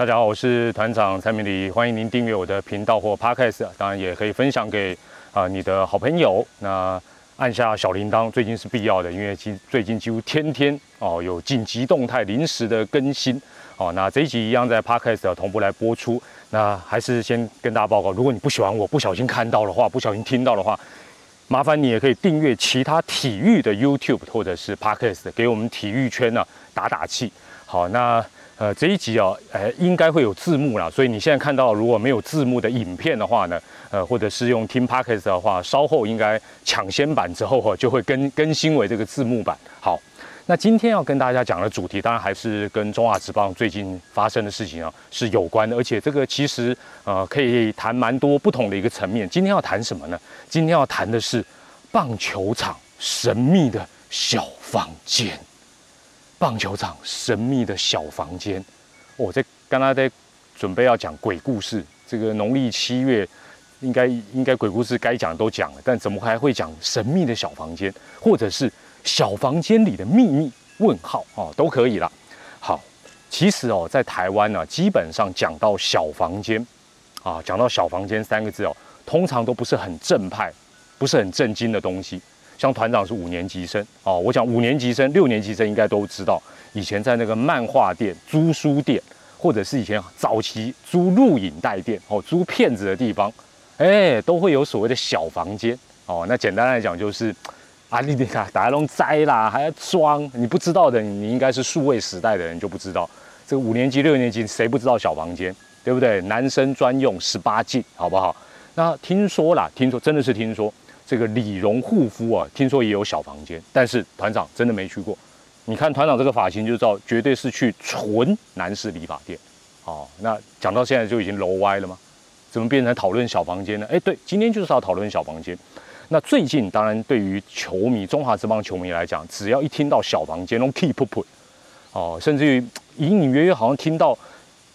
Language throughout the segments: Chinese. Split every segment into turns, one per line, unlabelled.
大家好，我是团长蔡明礼，欢迎您订阅我的频道或 Podcast，当然也可以分享给啊你的好朋友。那按下小铃铛，最近是必要的，因为今最近几乎天天哦有紧急动态临时的更新哦。那这一集一样在 Podcast 同步来播出。那还是先跟大家报告，如果你不喜欢我不小心看到的话，不小心听到的话，麻烦你也可以订阅其他体育的 YouTube 或者是 Podcast，给我们体育圈呢打打气。好，那。呃，这一集哦，呃，应该会有字幕啦，所以你现在看到如果没有字幕的影片的话呢，呃，或者是用听 podcast 的话，稍后应该抢先版之后哈，就会更更新为这个字幕版。好，那今天要跟大家讲的主题，当然还是跟中华职棒最近发生的事情啊是有关的，而且这个其实呃可以谈蛮多不同的一个层面。今天要谈什么呢？今天要谈的是棒球场神秘的小房间。棒球场神秘的小房间，我在刚刚在准备要讲鬼故事。这个农历七月，应该应该鬼故事该讲都讲了，但怎么还会讲神秘的小房间，或者是小房间里的秘密？问号哦，都可以了。好，其实哦，在台湾呢，基本上讲到小房间啊，讲到小房间三个字哦，通常都不是很正派，不是很震惊的东西。像团长是五年级生哦，我讲五年级生、六年级生应该都知道，以前在那个漫画店、租书店，或者是以前早期租录影带店哦、租片子的地方，哎，都会有所谓的小房间哦。那简单来讲就是，啊，你你看，大家弄摘啦，还要装，你不知道的，你应该是数位时代的人就不知道。这个五年级、六年级谁不知道小房间，对不对？男生专用十八禁，好不好？那听说啦，听说真的是听说。这个理容护肤啊，听说也有小房间，但是团长真的没去过。你看团长这个发型就知道，绝对是去纯男士理发店。哦，那讲到现在就已经楼歪了吗？怎么变成讨论小房间呢？哎，对，今天就是要讨论小房间。那最近当然对于球迷，中华这帮球迷来讲，只要一听到小房间，都 keep put，哦，甚至于隐隐约约好像听到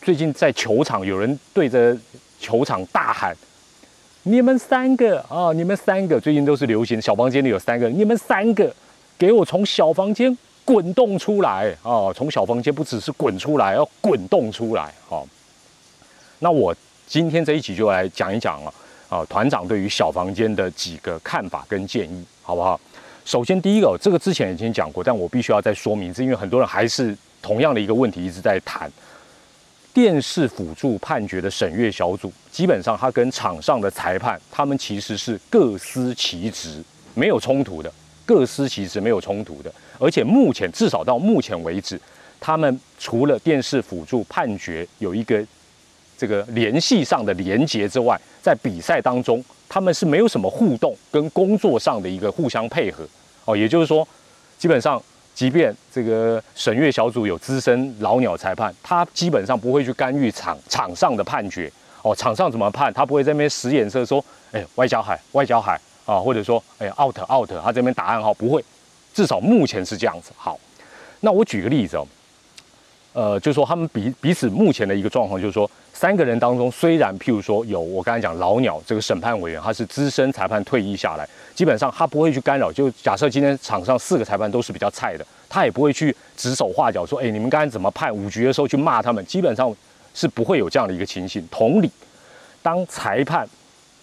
最近在球场有人对着球场大喊。你们三个啊，你们三个最近都是流行小房间里有三个，你们三个给我从小房间滚动出来啊！从小房间不只是滚出来，要滚动出来啊！那我今天这一集就来讲一讲啊啊，团长对于小房间的几个看法跟建议，好不好？首先第一个，这个之前已经讲过，但我必须要再说明，是因为很多人还是同样的一个问题一直在谈。电视辅助判决的审阅小组，基本上他跟场上的裁判，他们其实是各司其职，没有冲突的，各司其职没有冲突的。而且目前至少到目前为止，他们除了电视辅助判决有一个这个联系上的连结之外，在比赛当中，他们是没有什么互动跟工作上的一个互相配合。哦，也就是说，基本上。即便这个审阅小组有资深老鸟裁判，他基本上不会去干预场场上的判决哦。场上怎么判，他不会在那边使眼色说：“哎，外交海，外交海啊！”或者说：“哎，out out。”他这边答案号不会，至少目前是这样子。好，那我举个例子哦。呃，就是说他们彼彼此目前的一个状况，就是说三个人当中，虽然譬如说有我刚才讲老鸟这个审判委员，他是资深裁判退役下来，基本上他不会去干扰。就假设今天场上四个裁判都是比较菜的，他也不会去指手画脚说，哎，你们刚才怎么判五局的时候去骂他们，基本上是不会有这样的一个情形。同理，当裁判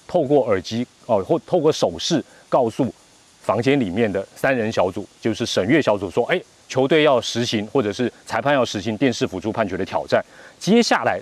透过耳机哦或透过手势告诉房间里面的三人小组，就是审阅小组说，哎。球队要实行，或者是裁判要实行电视辅助判决的挑战。接下来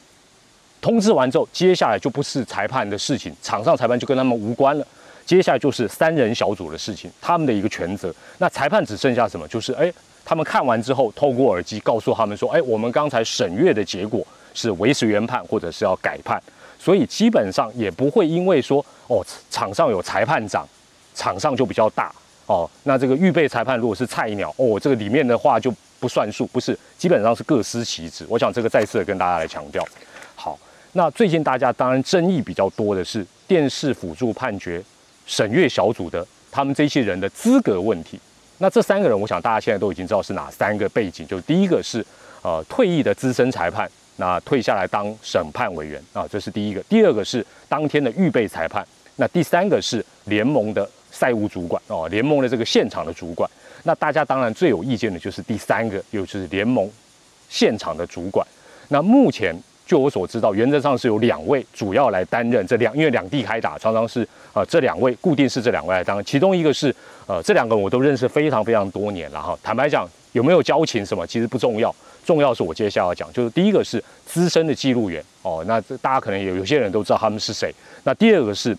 通知完之后，接下来就不是裁判的事情，场上裁判就跟他们无关了。接下来就是三人小组的事情，他们的一个权责。那裁判只剩下什么？就是哎，他们看完之后，透过耳机告诉他们说，哎，我们刚才审阅的结果是维持原判，或者是要改判。所以基本上也不会因为说哦，场上有裁判长，场上就比较大。哦，那这个预备裁判如果是菜鸟哦，这个里面的话就不算数，不是，基本上是各司其职。我想这个再次的跟大家来强调。好，那最近大家当然争议比较多的是电视辅助判决审阅小组的他们这些人的资格问题。那这三个人，我想大家现在都已经知道是哪三个背景，就第一个是呃退役的资深裁判，那退下来当审判委员啊，这是第一个；第二个是当天的预备裁判；那第三个是联盟的。赛务主管哦，联盟的这个现场的主管，那大家当然最有意见的就是第三个，也就是联盟现场的主管。那目前据我所知道，原则上是有两位主要来担任这两，因为两地开打，常常是呃这两位固定是这两位来当。其中一个是呃这两个我都认识非常非常多年了哈。坦白讲，有没有交情什么其实不重要，重要是我接下来要讲，就是第一个是资深的记录员哦，那这大家可能有有些人都知道他们是谁。那第二个是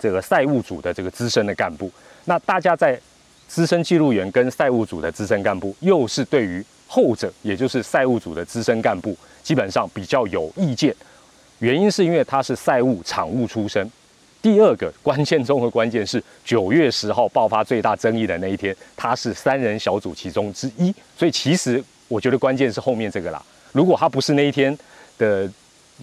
这个赛务组的这个资深的干部。那大家在资深记录员跟赛务组的资深干部，又是对于后者，也就是赛务组的资深干部。基本上比较有意见，原因是因为他是赛务场务出身。第二个关键中的关键是九月十号爆发最大争议的那一天，他是三人小组其中之一。所以其实我觉得关键是后面这个啦。如果他不是那一天的，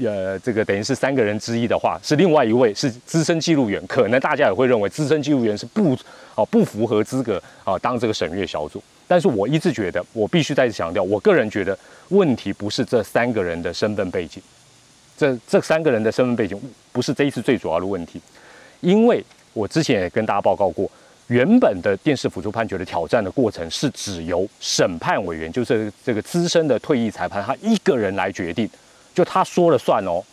呃，这个等于是三个人之一的话，是另外一位是资深记录员，可能大家也会认为资深记录员是不哦不符合资格啊当这个审阅小组。但是我一直觉得，我必须再次强调，我个人觉得问题不是这三个人的身份背景，这这三个人的身份背景不是这一次最主要的问题，因为我之前也跟大家报告过，原本的电视辅助判决的挑战的过程是只由审判委员，就是这个资深的退役裁判，他一个人来决定，就他说了算哦，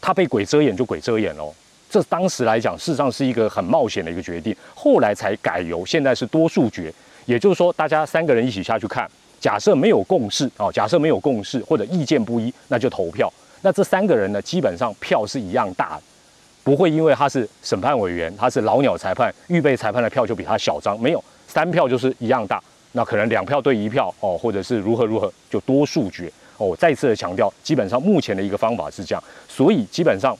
他被鬼遮眼就鬼遮眼哦，这当时来讲，事实上是一个很冒险的一个决定，后来才改由现在是多数决。也就是说，大家三个人一起下去看，假设没有共识啊，假设没有共识或者意见不一，那就投票。那这三个人呢，基本上票是一样大的，不会因为他是审判委员，他是老鸟裁判，预备裁判的票就比他小张，没有三票就是一样大。那可能两票对一票哦，或者是如何如何，就多数决哦。再次的强调，基本上目前的一个方法是这样，所以基本上，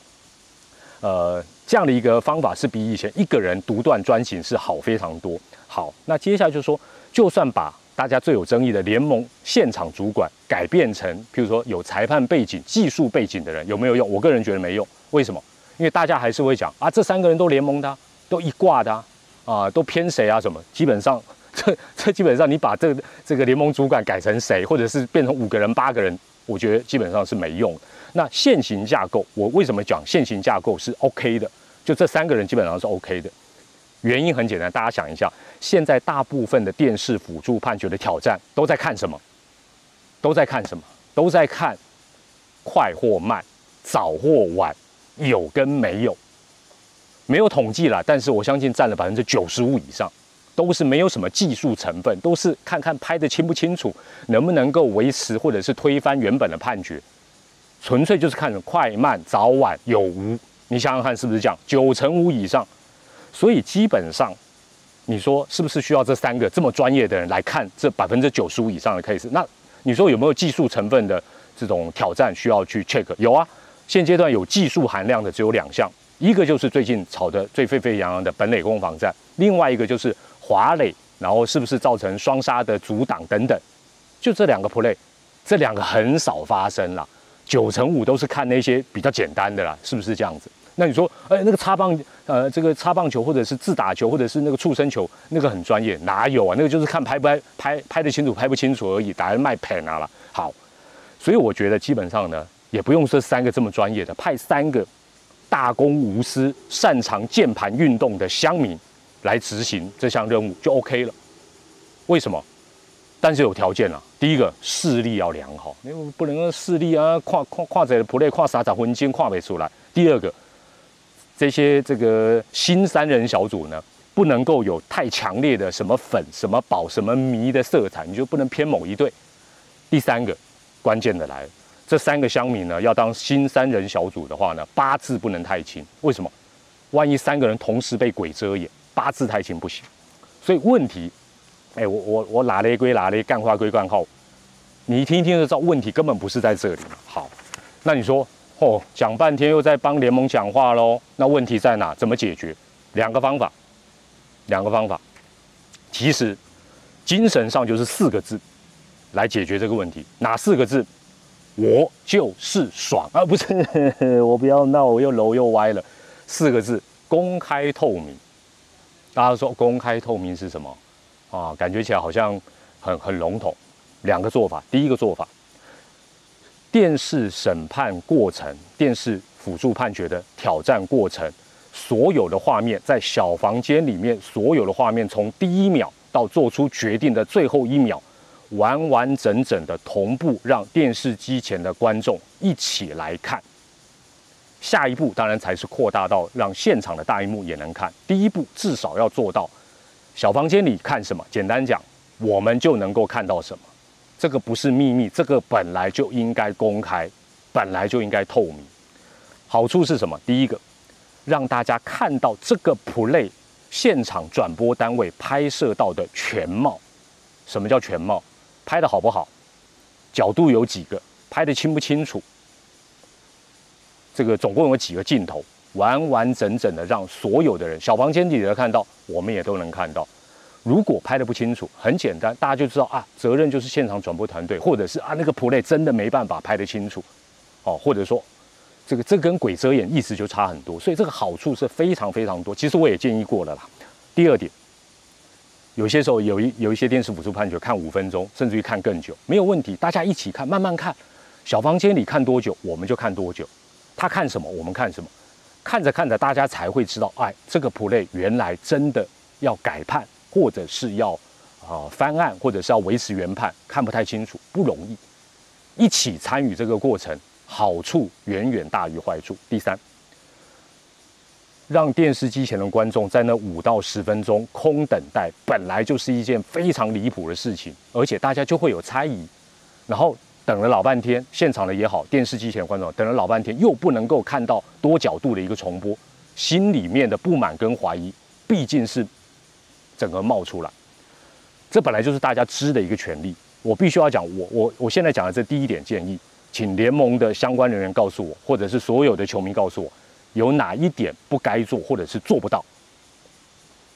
呃，这样的一个方法是比以前一个人独断专行是好非常多。好，那接下来就是说，就算把大家最有争议的联盟现场主管改变成，譬如说有裁判背景、技术背景的人，有没有用？我个人觉得没用。为什么？因为大家还是会讲啊，这三个人都联盟的，都一挂的啊，都偏谁啊？什么？基本上，这这基本上你把这这个联盟主管改成谁，或者是变成五个人、八个人，我觉得基本上是没用。那现行架构，我为什么讲现行架构是 OK 的？就这三个人基本上是 OK 的。原因很简单，大家想一下，现在大部分的电视辅助判决的挑战都在看什么？都在看什么？都在看快或慢、早或晚、有跟没有。没有统计了，但是我相信占了百分之九十五以上，都是没有什么技术成分，都是看看拍的清不清楚，能不能够维持或者是推翻原本的判决，纯粹就是看快慢、早晚有无。你想想看，是不是这样？九成五以上。所以基本上，你说是不是需要这三个这么专业的人来看这百分之九十五以上的 case？那你说有没有技术成分的这种挑战需要去 check？有啊，现阶段有技术含量的只有两项，一个就是最近炒得最沸沸扬扬的本垒攻防战，另外一个就是华垒，然后是不是造成双杀的阻挡等等，就这两个 play，这两个很少发生了，九成五都是看那些比较简单的啦，是不是这样子？那你说，哎，那个擦棒，呃，这个擦棒球或者是自打球或者是那个触身球，那个很专业，哪有啊？那个就是看拍不拍，拍拍得清楚，拍不清楚而已，打来卖 pen 啊了。好，所以我觉得基本上呢，也不用这三个这么专业的，派三个大公无私、擅长键盘运动的乡民来执行这项任务就 OK 了。为什么？但是有条件啊，第一个视力要良好，因为不能视力啊，跨跨跨在 play 跨啥啥分金跨不出来。第二个。这些这个新三人小组呢，不能够有太强烈的什么粉、什么宝、什么迷的色彩，你就不能偏某一队。第三个关键的来了，这三个乡民呢，要当新三人小组的话呢，八字不能太轻。为什么？万一三个人同时被鬼遮眼，八字太轻不行。所以问题，哎，我我我哪雷归哪雷，干话归干话，你一听听就知道问题根本不是在这里。好，那你说？哦，讲半天又在帮联盟讲话喽，那问题在哪？怎么解决？两个方法，两个方法，其实精神上就是四个字来解决这个问题。哪四个字？我就是爽啊！不是，我不要闹，我又楼又歪了。四个字：公开透明。大家说公开透明是什么？啊，感觉起来好像很很笼统。两个做法，第一个做法。电视审判过程、电视辅助判决的挑战过程，所有的画面在小房间里面，所有的画面从第一秒到做出决定的最后一秒，完完整整的同步，让电视机前的观众一起来看。下一步当然才是扩大到让现场的大荧幕也能看。第一步至少要做到小房间里看什么，简单讲，我们就能够看到什么。这个不是秘密，这个本来就应该公开，本来就应该透明。好处是什么？第一个，让大家看到这个 play 现场转播单位拍摄到的全貌。什么叫全貌？拍的好不好？角度有几个？拍的清不清楚？这个总共有几个镜头？完完整整的让所有的人，小房间里的看到，我们也都能看到。如果拍的不清楚，很简单，大家就知道啊，责任就是现场转播团队，或者是啊那个 play 真的没办法拍得清楚，哦，或者说这个这跟鬼遮眼意思就差很多，所以这个好处是非常非常多。其实我也建议过了啦。第二点，有些时候有一有一些电视辅助判决看五分钟，甚至于看更久，没有问题，大家一起看，慢慢看，小房间里看多久我们就看多久，他看什么我们看什么，看着看着大家才会知道，哎，这个 play 原来真的要改判。或者是要啊翻案，或者是要维持原判，看不太清楚，不容易。一起参与这个过程，好处远远大于坏处。第三，让电视机前的观众在那五到十分钟空等待，本来就是一件非常离谱的事情，而且大家就会有猜疑，然后等了老半天，现场的也好，电视机前的观众等了老半天，又不能够看到多角度的一个重播，心里面的不满跟怀疑，毕竟是。整个冒出来，这本来就是大家知的一个权利。我必须要讲，我我我现在讲的这第一点建议，请联盟的相关人员告诉我，或者是所有的球迷告诉我，有哪一点不该做，或者是做不到。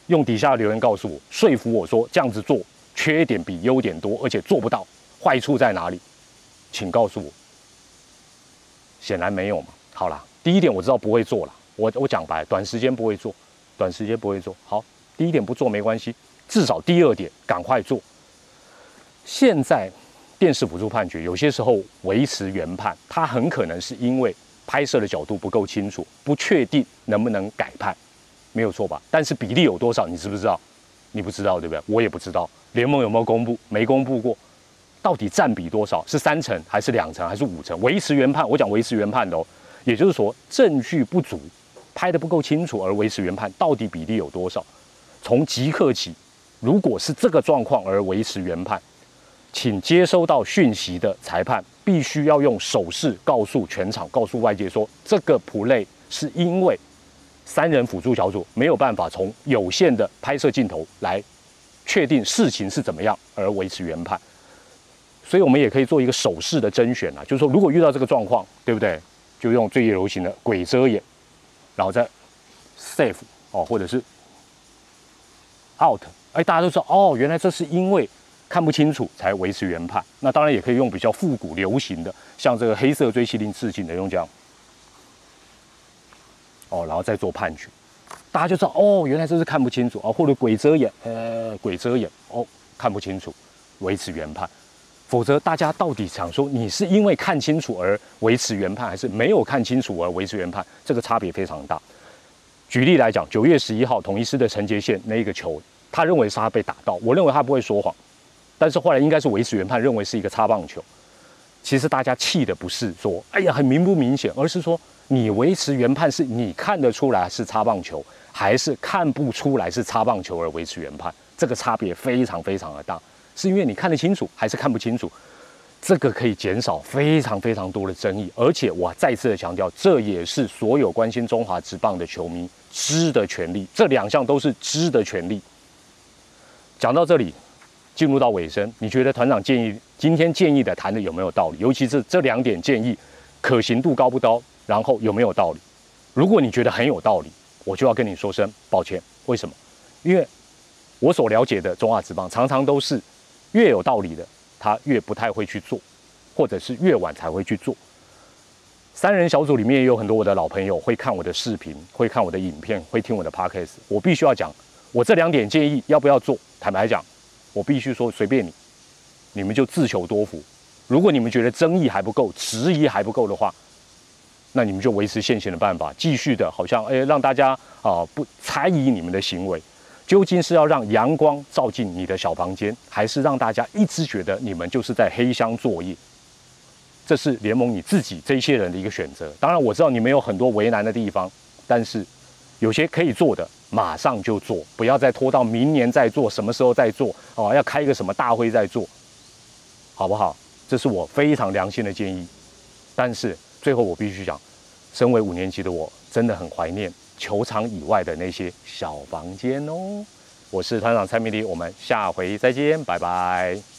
用底下的留言告诉我，说服我说这样子做缺点比优点多，而且做不到，坏处在哪里？请告诉我。显然没有嘛。好了，第一点我知道不会做了，我我讲白，短时间不会做，短时间不会做好。第一点不做没关系，至少第二点赶快做。现在电视辅助判决有些时候维持原判，它很可能是因为拍摄的角度不够清楚，不确定能不能改判，没有错吧？但是比例有多少，你知不知道？你不知道对不对？我也不知道，联盟有没有公布？没公布过，到底占比多少？是三成还是两成还是五成？维持原判，我讲维持原判的哦，也就是说证据不足，拍的不够清楚而维持原判，到底比例有多少？从即刻起，如果是这个状况而维持原判，请接收到讯息的裁判必须要用手势告诉全场、告诉外界说，这个 play 是因为三人辅助小组没有办法从有限的拍摄镜头来确定事情是怎么样而维持原判。所以我们也可以做一个手势的甄选啊，就是说如果遇到这个状况，对不对？就用最流行的鬼遮眼，然后再 safe 哦，或者是。out，哎，大家都说哦，原来这是因为看不清楚才维持原判。那当然也可以用比较复古流行的，像这个黑色锥麒麟致敬的，用这样，哦，然后再做判决，大家就知道哦，原来这是看不清楚啊，或者鬼遮眼，呃，鬼遮眼，哦，看不清楚，维持原判。否则大家到底想说你是因为看清楚而维持原判，还是没有看清楚而维持原判？这个差别非常大。举例来讲，九月十一号统一师的陈杰宪那一个球，他认为是他被打到，我认为他不会说谎，但是后来应该是维持原判，认为是一个擦棒球。其实大家气的不是说，哎呀很明不明显，而是说你维持原判是你看得出来是擦棒球，还是看不出来是擦棒球而维持原判，这个差别非常非常的大，是因为你看得清楚还是看不清楚。这个可以减少非常非常多的争议，而且我再次的强调，这也是所有关心中华职棒的球迷知的权利。这两项都是知的权利。讲到这里，进入到尾声，你觉得团长建议今天建议的谈的有没有道理？尤其是这两点建议，可行度高不高？然后有没有道理？如果你觉得很有道理，我就要跟你说声抱歉。为什么？因为我所了解的中华职棒常常都是越有道理的。他越不太会去做，或者是越晚才会去做。三人小组里面也有很多我的老朋友会看我的视频，会看我的影片，会听我的 podcast。我必须要讲，我这两点建议要不要做？坦白讲，我必须说随便你，你们就自求多福。如果你们觉得争议还不够，质疑还不够的话，那你们就维持现行的办法，继续的，好像哎让大家啊不猜疑你们的行为。究竟是要让阳光照进你的小房间，还是让大家一直觉得你们就是在黑箱作业？这是联盟你自己这些人的一个选择。当然，我知道你们有很多为难的地方，但是有些可以做的，马上就做，不要再拖到明年再做，什么时候再做？哦，要开一个什么大会再做，好不好？这是我非常良心的建议。但是最后我必须讲，身为五年级的我，真的很怀念。球场以外的那些小房间哦，我是团长蔡明迪，我们下回再见，拜拜。